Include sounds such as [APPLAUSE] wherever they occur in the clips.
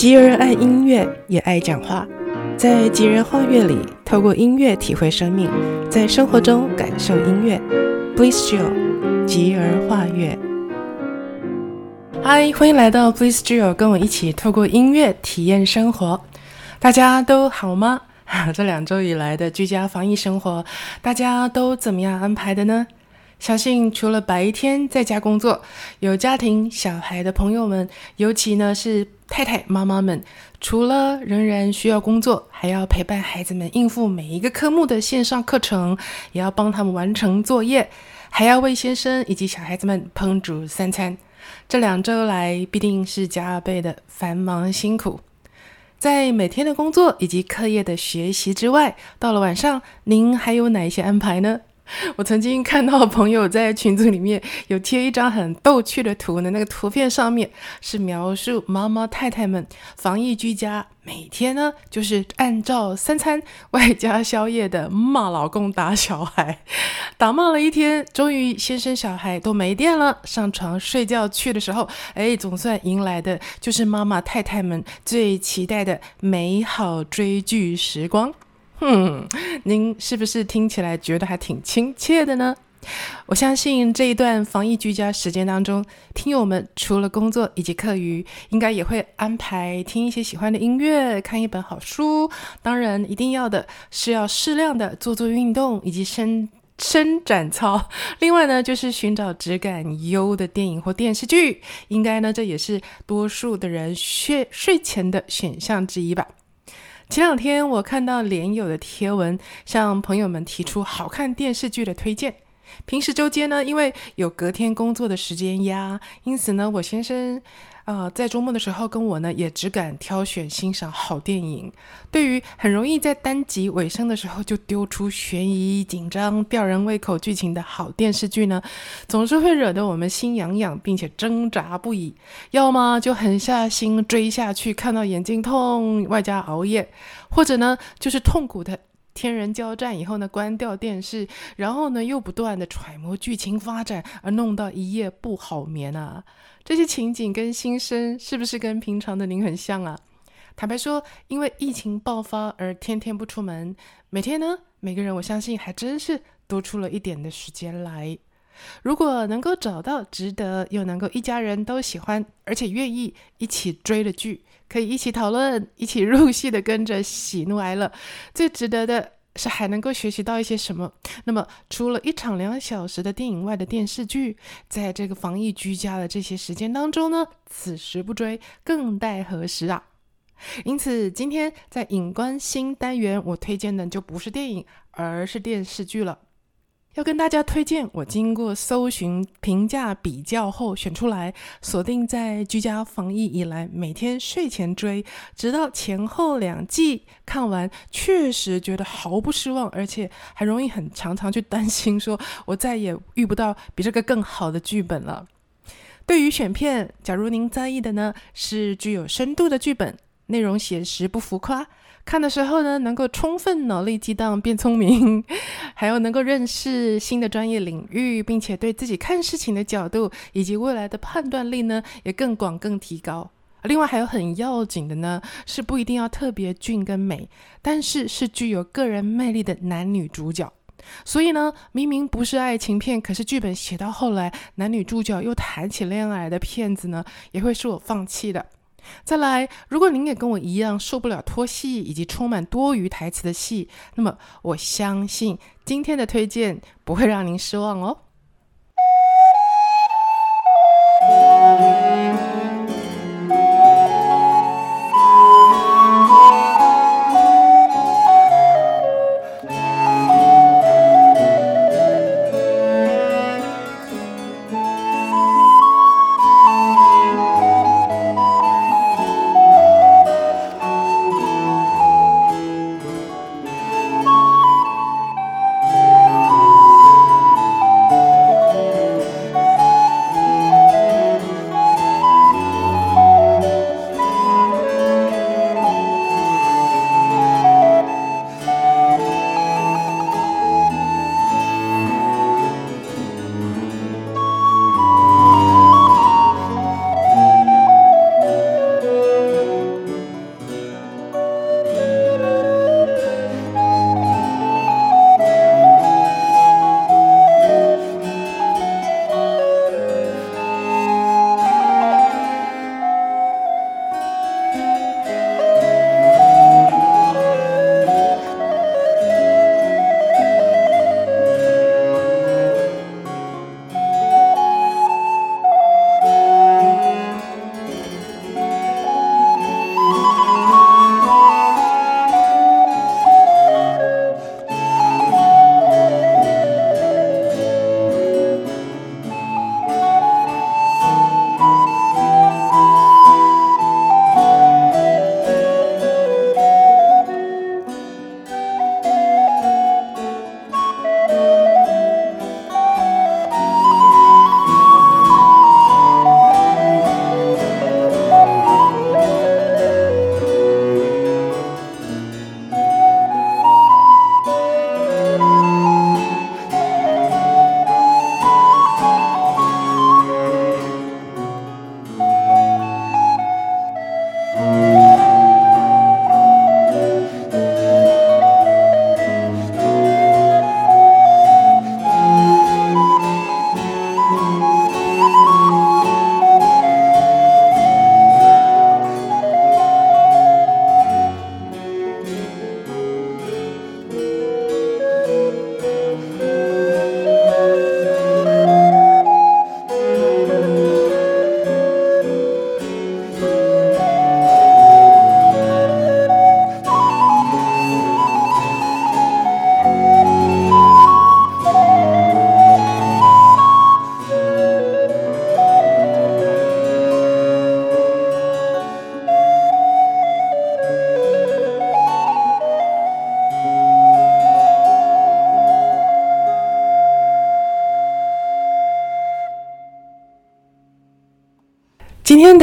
吉儿爱音乐，也爱讲话。在吉儿画乐里，透过音乐体会生命，在生活中感受音乐。Bliss Jill，吉儿画乐。嗨，欢迎来到 Bliss Jill，跟我一起透过音乐体验生活。大家都好吗？[LAUGHS] 这两周以来的居家防疫生活，大家都怎么样安排的呢？相信除了白天在家工作，有家庭小孩的朋友们，尤其呢是太太妈妈们，除了仍然需要工作，还要陪伴孩子们应付每一个科目的线上课程，也要帮他们完成作业，还要为先生以及小孩子们烹煮三餐。这两周来必定是加倍的繁忙辛苦。在每天的工作以及课业的学习之外，到了晚上，您还有哪一些安排呢？[LAUGHS] 我曾经看到朋友在群组里面有贴一张很逗趣的图呢，那个图片上面是描述妈妈太太们防疫居家，每天呢就是按照三餐外加宵夜的骂老公打小孩，打骂了一天，终于先生小孩都没电了，上床睡觉去的时候，哎，总算迎来的就是妈妈太太们最期待的美好追剧时光。哼，[LAUGHS] 您是不是听起来觉得还挺亲切的呢？我相信这一段防疫居家时间当中，听友们除了工作以及课余，应该也会安排听一些喜欢的音乐，看一本好书。当然，一定要的是要适量的做做运动以及伸伸展操。另外呢，就是寻找质感优的电影或电视剧。应该呢，这也是多数的人睡睡前的选项之一吧。前两天我看到连友的贴文，向朋友们提出好看电视剧的推荐。平时周间呢，因为有隔天工作的时间压，因此呢，我先生。啊、呃，在周末的时候，跟我呢也只敢挑选欣赏好电影。对于很容易在单集尾声的时候就丢出悬疑、紧张、吊人胃口剧情的好电视剧呢，总是会惹得我们心痒痒，并且挣扎不已。要么就狠下心追下去，看到眼睛痛，外加熬夜；或者呢，就是痛苦的天人交战以后呢，关掉电视，然后呢又不断的揣摩剧情发展，而弄到一夜不好眠啊。这些情景跟心声是不是跟平常的您很像啊？坦白说，因为疫情爆发而天天不出门，每天呢，每个人我相信还真是多出了一点的时间来。如果能够找到值得又能够一家人都喜欢而且愿意一起追的剧，可以一起讨论、一起入戏的跟着喜怒哀乐，[LAUGHS] 最值得的。是还能够学习到一些什么？那么除了一场两小时的电影外的电视剧，在这个防疫居家的这些时间当中呢，此时不追更待何时啊？因此，今天在影观新单元，我推荐的就不是电影，而是电视剧了。要跟大家推荐，我经过搜寻评价比较后选出来，锁定在居家防疫以来每天睡前追，直到前后两季看完，确实觉得毫不失望，而且还容易很常常去担心，说我再也遇不到比这个更好的剧本了。对于选片，假如您在意的呢，是具有深度的剧本，内容写实不浮夸。看的时候呢，能够充分脑力激荡变聪明，[LAUGHS] 还有能够认识新的专业领域，并且对自己看事情的角度以及未来的判断力呢，也更广更提高。另外还有很要紧的呢，是不一定要特别俊跟美，但是是具有个人魅力的男女主角。所以呢，明明不是爱情片，可是剧本写到后来，男女主角又谈起恋爱的片子呢，也会是我放弃的。再来，如果您也跟我一样受不了拖戏以及充满多余台词的戏，那么我相信今天的推荐不会让您失望哦。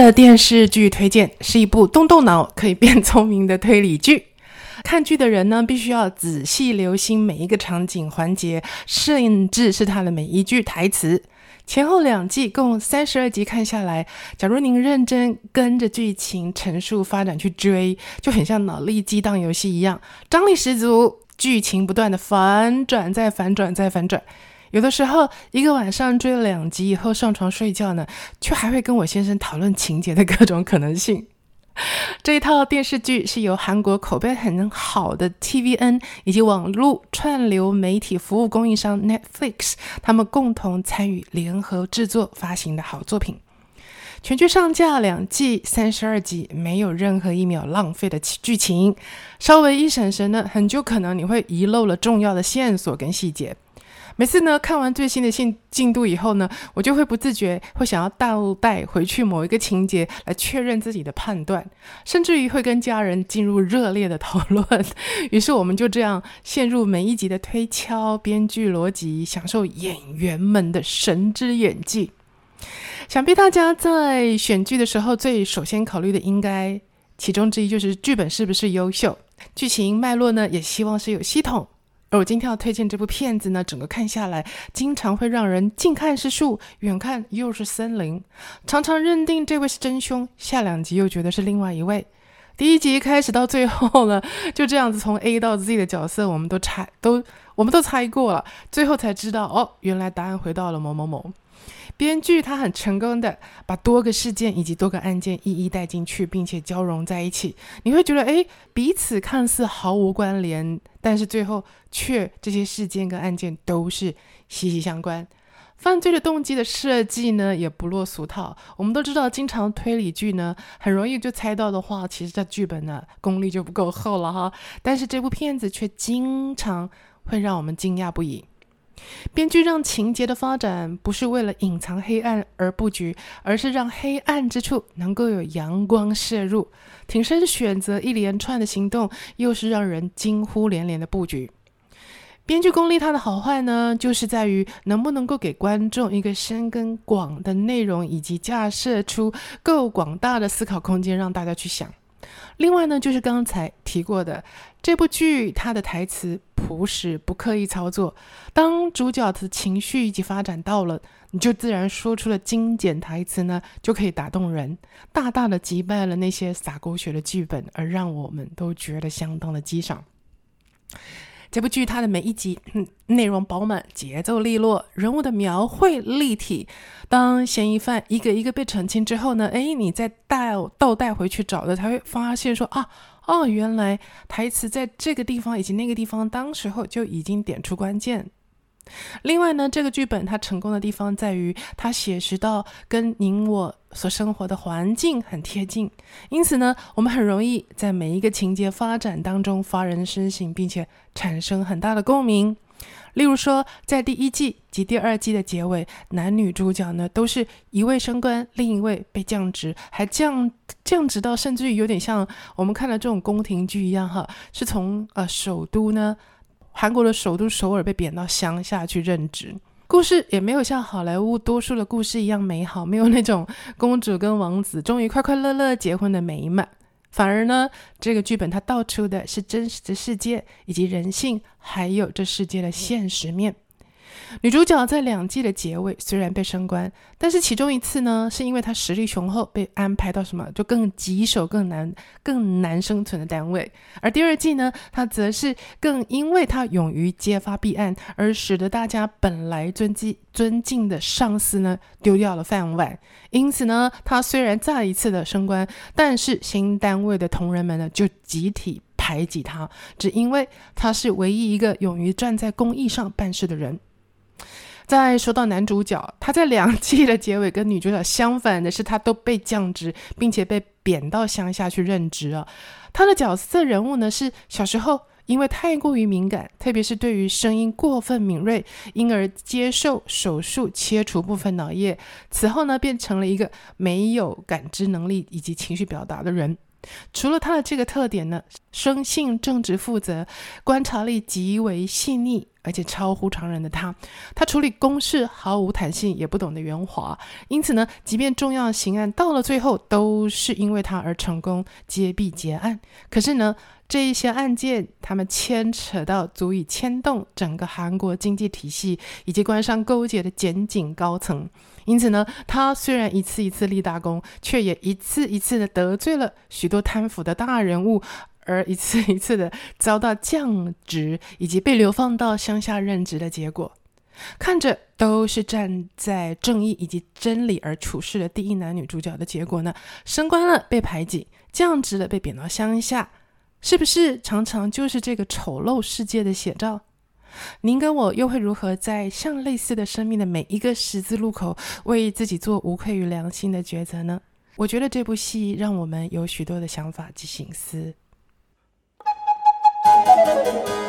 的电视剧推荐是一部动动脑可以变聪明的推理剧。[LAUGHS] 看剧的人呢，必须要仔细留心每一个场景环节，甚至是它的每一句台词。前后两季共三十二集看下来，假如您认真跟着剧情陈述发展去追，就很像脑力激荡游戏一样，张力十足，剧情不断的反转再反转再反转。有的时候一个晚上追了两集以后上床睡觉呢，却还会跟我先生讨论情节的各种可能性。这一套电视剧是由韩国口碑很好的 TVN 以及网络串流媒体服务供应商 Netflix 他们共同参与联合制作发行的好作品。全剧上架两季三十二集，没有任何一秒浪费的剧情。稍微一闪神呢，很就可能你会遗漏了重要的线索跟细节。每次呢，看完最新的进进度以后呢，我就会不自觉会想要倒带回去某一个情节来确认自己的判断，甚至于会跟家人进入热烈的讨论。于是我们就这样陷入每一集的推敲、编剧逻辑，享受演员们的神之演技。想必大家在选剧的时候，最首先考虑的应该其中之一就是剧本是不是优秀，剧情脉络呢，也希望是有系统。而我今天要推荐这部片子呢，整个看下来，经常会让人近看是树，远看又是森林，常常认定这位是真凶，下两集又觉得是另外一位。第一集开始到最后呢，就这样子从 A 到 Z 的角色，我们都猜都我们都猜过了，最后才知道哦，原来答案回到了某某某。编剧他很成功的把多个事件以及多个案件一一带进去，并且交融在一起。你会觉得，哎，彼此看似毫无关联，但是最后却这些事件跟案件都是息息相关。犯罪的动机的设计呢，也不落俗套。我们都知道，经常推理剧呢，很容易就猜到的话，其实这剧本呢功力就不够厚了哈。但是这部片子却经常会让我们惊讶不已。编剧让情节的发展不是为了隐藏黑暗而布局，而是让黑暗之处能够有阳光射入。挺身选择一连串的行动，又是让人惊呼连连的布局。编剧功力它的好坏呢，就是在于能不能够给观众一个深跟广的内容，以及架设出够广大的思考空间，让大家去想。另外呢，就是刚才提过的这部剧，它的台词朴实，不刻意操作。当主角的情绪以及发展到了，你就自然说出了精简台词呢，就可以打动人，大大的击败了那些洒狗血的剧本，而让我们都觉得相当的激赏。这部剧它的每一集，嗯，内容饱满，节奏利落，人物的描绘立体。当嫌疑犯一个一个被澄清之后呢，哎，你再带倒带回去找的，才会发现说啊，哦，原来台词在这个地方以及那个地方，当时候就已经点出关键。另外呢，这个剧本它成功的地方在于，它写实到跟您我所生活的环境很贴近，因此呢，我们很容易在每一个情节发展当中发人深省，并且产生很大的共鸣。例如说，在第一季及第二季的结尾，男女主角呢都是一位升官，另一位被降职，还降降职到甚至于有点像我们看的这种宫廷剧一样哈，是从呃首都呢。韩国的首都首尔被贬到乡下去任职，故事也没有像好莱坞多数的故事一样美好，没有那种公主跟王子终于快快乐乐结婚的美满，反而呢，这个剧本它道出的是真实的世界以及人性，还有这世界的现实面。女主角在两季的结尾虽然被升官，但是其中一次呢，是因为她实力雄厚，被安排到什么就更棘手、更难、更难生存的单位；而第二季呢，她则是更因为她勇于揭发弊案，而使得大家本来尊敬尊敬的上司呢丢掉了饭碗。因此呢，她虽然再一次的升官，但是新单位的同仁们呢就集体排挤她，只因为她是唯一一个勇于站在公义上办事的人。再说到男主角，他在两季的结尾跟女主角相反的是，他都被降职，并且被贬到乡下去任职了。他的角色人物呢，是小时候因为太过于敏感，特别是对于声音过分敏锐，因而接受手术切除部分脑叶。此后呢，变成了一个没有感知能力以及情绪表达的人。除了他的这个特点呢，生性正直负责，观察力极为细腻。而且超乎常人的他，他处理公事毫无弹性，也不懂得圆滑。因此呢，即便重要刑案到了最后，都是因为他而成功揭弊结案。可是呢，这一些案件，他们牵扯到足以牵动整个韩国经济体系以及官商勾结的检警高层。因此呢，他虽然一次一次立大功，却也一次一次的得罪了许多贪腐的大人物，而一次 [LAUGHS] 一次的遭到降职以及被流放到乡下任职的结果。看着都是站在正义以及真理而处事的第一男女主角的结果呢，升官了被排挤，降职了被贬到乡下，是不是常常就是这个丑陋世界的写照？您跟我又会如何在像类似的生命的每一个十字路口，为自己做无愧于良心的抉择呢？我觉得这部戏让我们有许多的想法及心思。Thank you.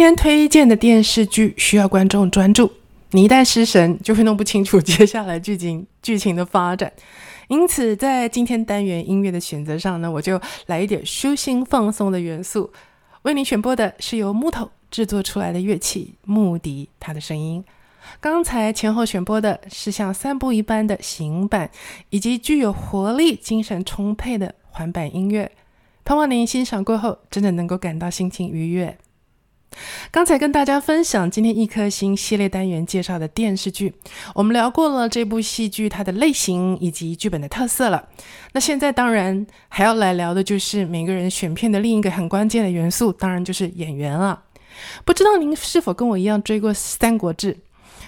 今天推荐的电视剧需要观众专注，你一旦失神，就会弄不清楚接下来剧情剧情的发展。因此，在今天单元音乐的选择上呢，我就来一点舒心放松的元素。为你选播的是由木头制作出来的乐器木笛，它的声音。刚才前后选播的是像散步一般的行板，以及具有活力、精神充沛的环板音乐。盼望您欣赏过后，真的能够感到心情愉悦。刚才跟大家分享今天一颗星系列单元介绍的电视剧，我们聊过了这部戏剧它的类型以及剧本的特色了。那现在当然还要来聊的就是每个人选片的另一个很关键的元素，当然就是演员了。不知道您是否跟我一样追过《三国志》？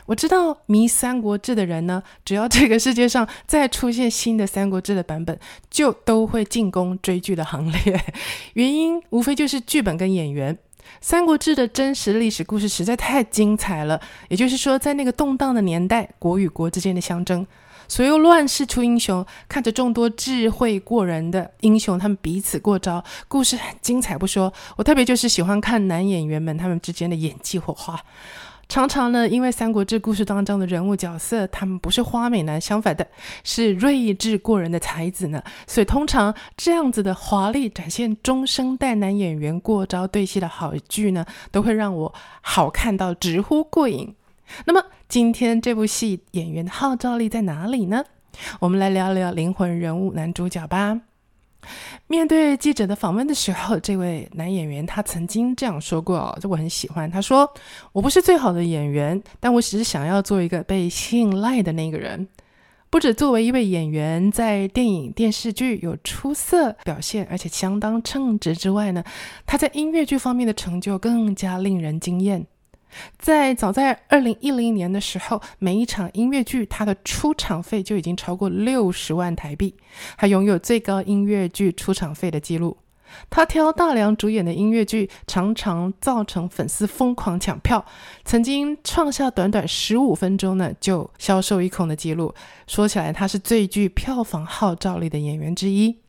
我知道迷《三国志》的人呢，只要这个世界上再出现新的《三国志》的版本，就都会进攻追剧的行列。原因无非就是剧本跟演员。《三国志》的真实历史故事实在太精彩了，也就是说，在那个动荡的年代，国与国之间的相争，所有乱世出英雄，看着众多智慧过人的英雄，他们彼此过招，故事很精彩不说。我特别就是喜欢看男演员们他们之间的演技火花。常常呢，因为《三国志》故事当中的人物角色，他们不是花美男，相反的是睿智过人的才子呢，所以通常这样子的华丽展现中生代男演员过招对戏的好剧呢，都会让我好看到直呼过瘾。那么今天这部戏演员的号召力在哪里呢？我们来聊聊灵魂人物男主角吧。面对记者的访问的时候，这位男演员他曾经这样说过哦，这我很喜欢。他说：“我不是最好的演员，但我只是想要做一个被信赖的那个人。不止作为一位演员，在电影、电视剧有出色表现，而且相当称职之外呢，他在音乐剧方面的成就更加令人惊艳。在早在二零一零年的时候，每一场音乐剧它的出场费就已经超过六十万台币，还拥有最高音乐剧出场费的记录。他挑大梁主演的音乐剧，常常造成粉丝疯狂抢票，曾经创下短短十五分钟呢就销售一空的记录。说起来，他是最具票房号召力的演员之一。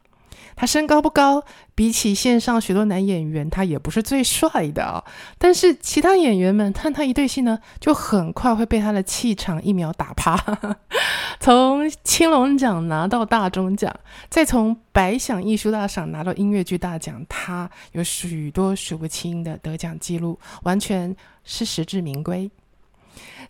他身高不高，比起线上许多男演员，他也不是最帅的啊、但是其他演员们看他一对戏呢，就很快会被他的气场一秒打趴。[LAUGHS] 从青龙奖拿到大钟奖，再从百想艺术大赏拿到音乐剧大奖，他有许多数不清的得奖记录，完全是实至名归。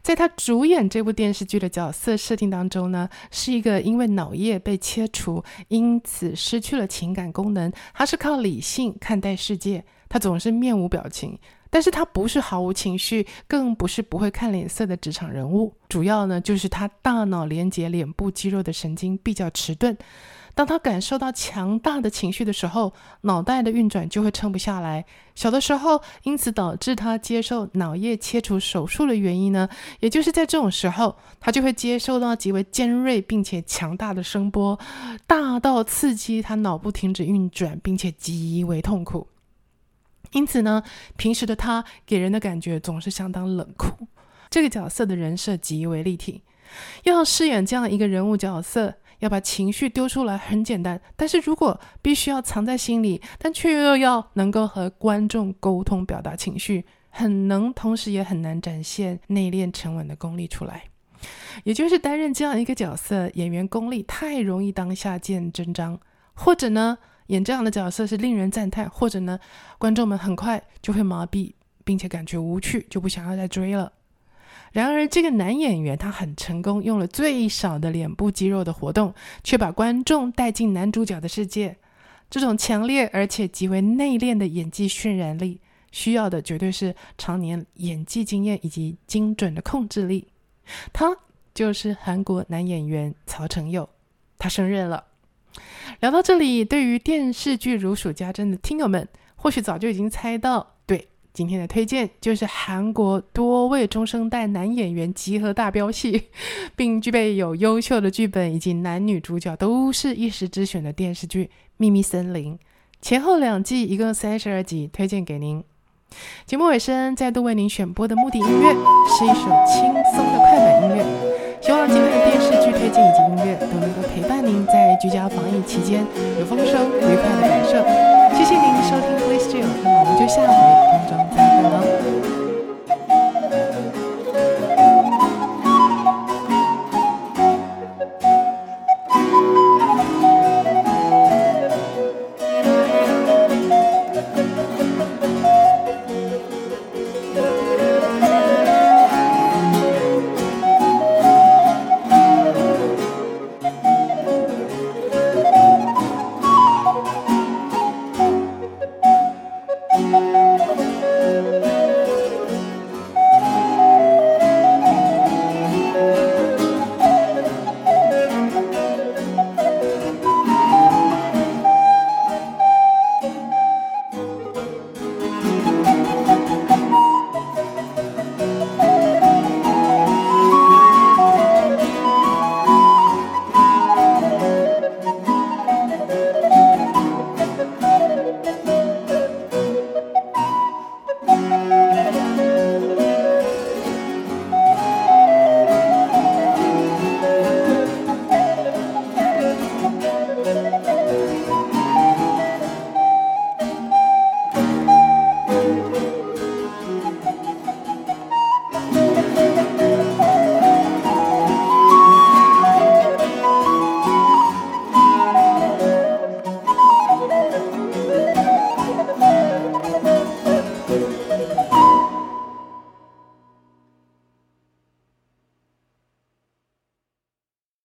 在他主演这部电视剧的角色设定当中呢，是一个因为脑叶被切除，因此失去了情感功能。他是靠理性看待世界，他总是面无表情，但是他不是毫无情绪，更不是不会看脸色的职场人物。主要呢，就是他大脑连接脸部肌肉的神经比较迟钝。当他感受到强大的情绪的时候，脑袋的运转就会撑不下来。小的时候，因此导致他接受脑叶切除手术的原因呢，也就是在这种时候，他就会接受到极为尖锐并且强大的声波，大到刺激他脑部停止运转，并且极为痛苦。因此呢，平时的他给人的感觉总是相当冷酷。这个角色的人设极为立体，要饰演这样一个人物角色。要把情绪丢出来很简单，但是如果必须要藏在心里，但却又要能够和观众沟通表达情绪，很能，同时也很难展现内敛沉稳的功力出来。也就是担任这样一个角色，演员功力太容易当下见真章，或者呢，演这样的角色是令人赞叹，或者呢，观众们很快就会麻痹，并且感觉无趣，就不想要再追了。然而，这个男演员他很成功，用了最少的脸部肌肉的活动，却把观众带进男主角的世界。这种强烈而且极为内敛的演技渲染力，需要的绝对是常年演技经验以及精准的控制力。他就是韩国男演员曹承佑，他升任了。聊到这里，对于电视剧如数家珍的听友们，或许早就已经猜到。今天的推荐就是韩国多位中生代男演员集合大飙戏，[LAUGHS] 并具备有优秀的剧本以及男女主角都是一时之选的电视剧《秘密森林》，前后两季一共三十二集，推荐给您。节目尾声再度为您选播的目的音乐是一首轻松的快板音乐，希望今天的电视剧推荐以及音乐都能够陪伴您在居家防疫期间有丰收愉快的感受。谢谢您收听《Please Jill》，那我们就下回分装再见喽。